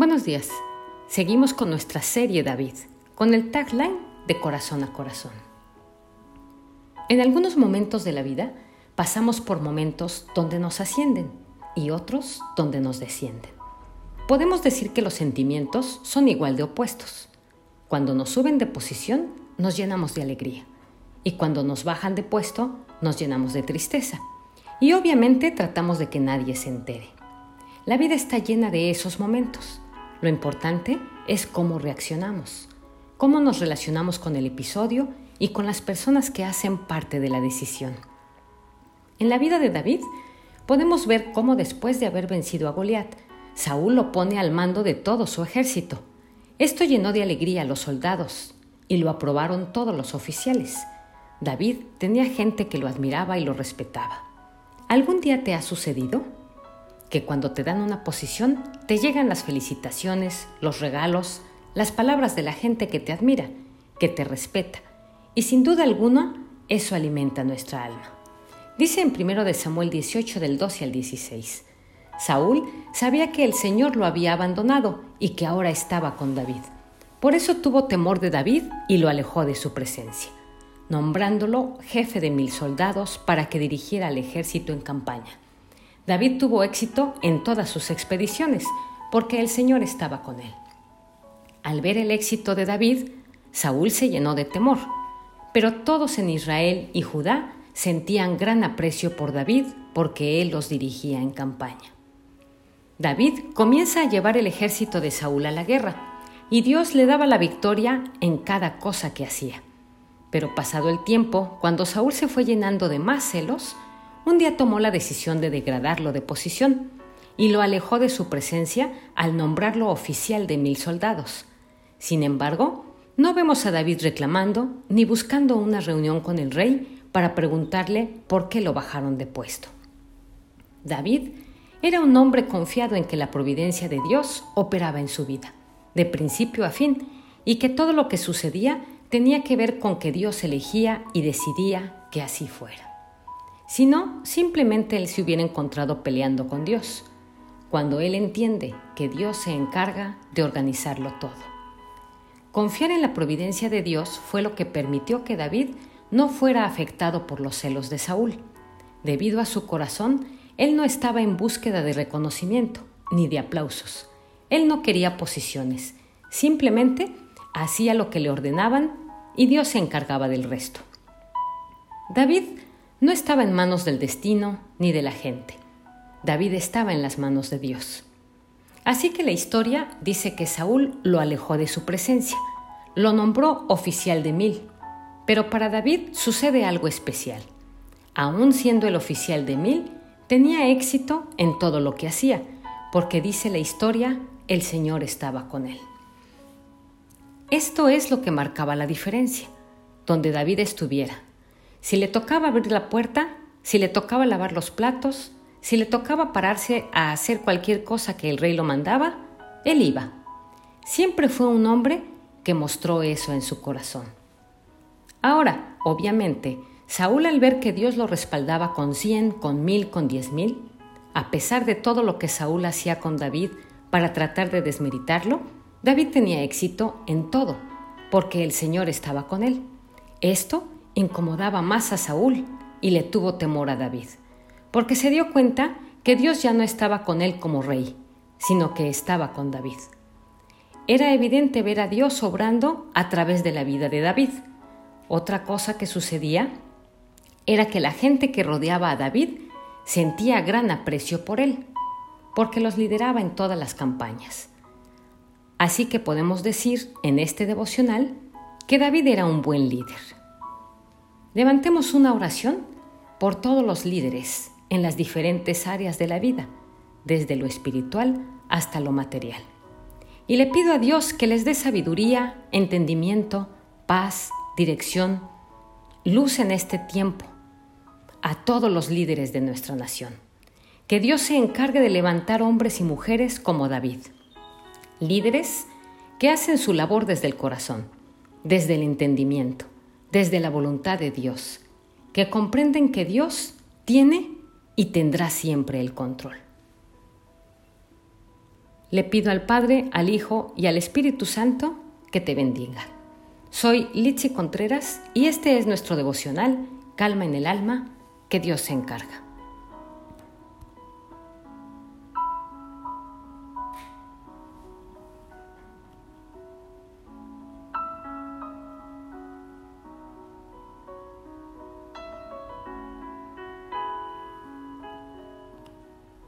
Buenos días. Seguimos con nuestra serie David, con el tagline de corazón a corazón. En algunos momentos de la vida pasamos por momentos donde nos ascienden y otros donde nos descienden. Podemos decir que los sentimientos son igual de opuestos. Cuando nos suben de posición, nos llenamos de alegría. Y cuando nos bajan de puesto, nos llenamos de tristeza. Y obviamente tratamos de que nadie se entere. La vida está llena de esos momentos. Lo importante es cómo reaccionamos, cómo nos relacionamos con el episodio y con las personas que hacen parte de la decisión. En la vida de David podemos ver cómo después de haber vencido a Goliat, Saúl lo pone al mando de todo su ejército. Esto llenó de alegría a los soldados y lo aprobaron todos los oficiales. David tenía gente que lo admiraba y lo respetaba. ¿Algún día te ha sucedido? Que cuando te dan una posición te llegan las felicitaciones, los regalos, las palabras de la gente que te admira, que te respeta, y sin duda alguna eso alimenta nuestra alma. Dice en 1 de Samuel 18 del 12 al 16. Saúl sabía que el Señor lo había abandonado y que ahora estaba con David. Por eso tuvo temor de David y lo alejó de su presencia, nombrándolo jefe de mil soldados para que dirigiera al ejército en campaña. David tuvo éxito en todas sus expediciones porque el Señor estaba con él. Al ver el éxito de David, Saúl se llenó de temor, pero todos en Israel y Judá sentían gran aprecio por David porque él los dirigía en campaña. David comienza a llevar el ejército de Saúl a la guerra y Dios le daba la victoria en cada cosa que hacía. Pero pasado el tiempo, cuando Saúl se fue llenando de más celos, un día tomó la decisión de degradarlo de posición y lo alejó de su presencia al nombrarlo oficial de mil soldados. Sin embargo, no vemos a David reclamando ni buscando una reunión con el rey para preguntarle por qué lo bajaron de puesto. David era un hombre confiado en que la providencia de Dios operaba en su vida, de principio a fin, y que todo lo que sucedía tenía que ver con que Dios elegía y decidía que así fuera sino simplemente él se hubiera encontrado peleando con Dios, cuando él entiende que Dios se encarga de organizarlo todo. Confiar en la providencia de Dios fue lo que permitió que David no fuera afectado por los celos de Saúl. Debido a su corazón, él no estaba en búsqueda de reconocimiento ni de aplausos. Él no quería posiciones, simplemente hacía lo que le ordenaban y Dios se encargaba del resto. David no estaba en manos del destino ni de la gente. David estaba en las manos de Dios. Así que la historia dice que Saúl lo alejó de su presencia, lo nombró oficial de mil. Pero para David sucede algo especial. Aún siendo el oficial de mil, tenía éxito en todo lo que hacía, porque dice la historia, el Señor estaba con él. Esto es lo que marcaba la diferencia. Donde David estuviera, si le tocaba abrir la puerta, si le tocaba lavar los platos, si le tocaba pararse a hacer cualquier cosa que el rey lo mandaba, él iba. Siempre fue un hombre que mostró eso en su corazón. Ahora, obviamente, Saúl al ver que Dios lo respaldaba con cien, con mil, con diez mil, a pesar de todo lo que Saúl hacía con David para tratar de desmeritarlo, David tenía éxito en todo, porque el Señor estaba con él. Esto incomodaba más a Saúl y le tuvo temor a David, porque se dio cuenta que Dios ya no estaba con él como rey, sino que estaba con David. Era evidente ver a Dios obrando a través de la vida de David. Otra cosa que sucedía era que la gente que rodeaba a David sentía gran aprecio por él, porque los lideraba en todas las campañas. Así que podemos decir en este devocional que David era un buen líder. Levantemos una oración por todos los líderes en las diferentes áreas de la vida, desde lo espiritual hasta lo material. Y le pido a Dios que les dé sabiduría, entendimiento, paz, dirección, luz en este tiempo a todos los líderes de nuestra nación. Que Dios se encargue de levantar hombres y mujeres como David. Líderes que hacen su labor desde el corazón, desde el entendimiento desde la voluntad de Dios, que comprenden que Dios tiene y tendrá siempre el control. Le pido al Padre, al Hijo y al Espíritu Santo que te bendiga. Soy Lichi Contreras y este es nuestro devocional Calma en el alma que Dios se encarga.